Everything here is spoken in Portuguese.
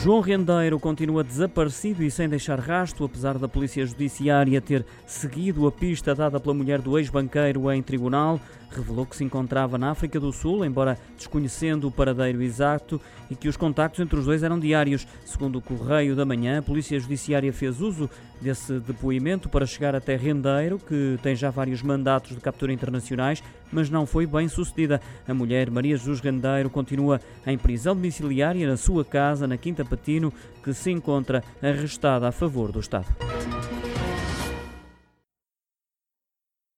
João Rendeiro continua desaparecido e sem deixar rasto, apesar da Polícia Judiciária ter seguido a pista dada pela mulher do ex-banqueiro em tribunal. Revelou que se encontrava na África do Sul, embora desconhecendo o paradeiro exato, e que os contactos entre os dois eram diários. Segundo o Correio da Manhã, a Polícia Judiciária fez uso desse depoimento para chegar até Rendeiro, que tem já vários mandatos de captura internacionais, mas não foi bem sucedida. A mulher, Maria Jesus Rendeiro, continua em prisão domiciliária na sua casa, na Quinta Patino, que se encontra arrestada a favor do Estado.